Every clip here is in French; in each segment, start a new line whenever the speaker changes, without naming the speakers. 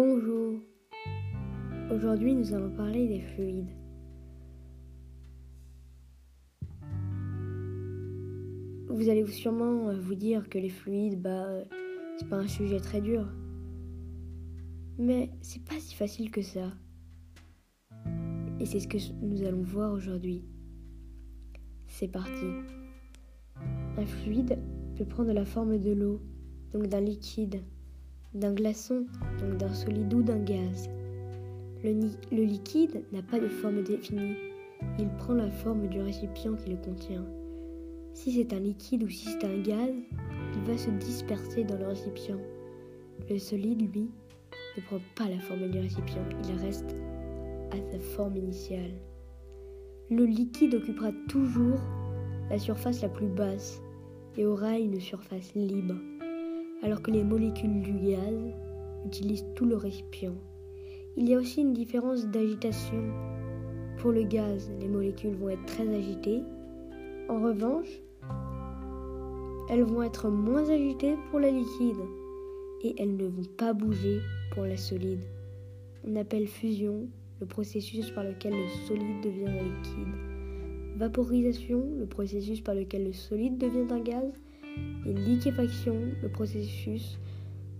Bonjour. Aujourd'hui, nous allons parler des fluides. Vous allez sûrement euh, vous dire que les fluides, bah, euh, c'est pas un sujet très dur. Mais c'est pas si facile que ça. Et c'est ce que nous allons voir aujourd'hui. C'est parti. Un fluide peut prendre la forme de l'eau, donc d'un liquide, d'un glaçon, donc d'un solide ou d'un gaz. Le, liquide n'a pas de forme définie, il prend la forme du récipient qui le contient. Si c'est un liquide ou si c'est un gaz, il va se disperser dans le récipient. Le solide, lui, ne prend pas la forme du récipient, il reste à sa forme initiale. Le liquide occupera toujours la surface la plus basse et aura une surface libre alors que les molécules du gaz utilisent tout le récipient. Il y a aussi une différence d'agitation. Pour le gaz, les molécules vont être très agitées. En revanche, elles vont être moins agitées pour la liquide et elles ne vont pas bouger pour la solide. On appelle fusion le processus par lequel le solide devient un liquide. Vaporisation, le processus par lequel le solide devient un gaz et liquéfaction, le processus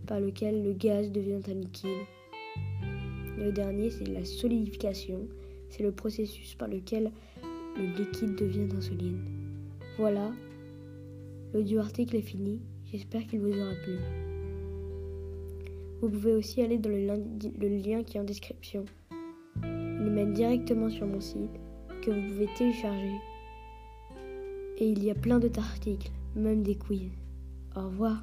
par lequel le gaz devient un liquide. Le dernier, c'est la solidification, c'est le processus par lequel le liquide devient un solide. Voilà, l'audio article est fini, j'espère qu'il vous aura plu. Vous pouvez aussi aller dans le, le lien qui est en description. Il mène directement sur mon site que vous pouvez télécharger. Et il y a plein d'autres articles même des quiz. Au revoir.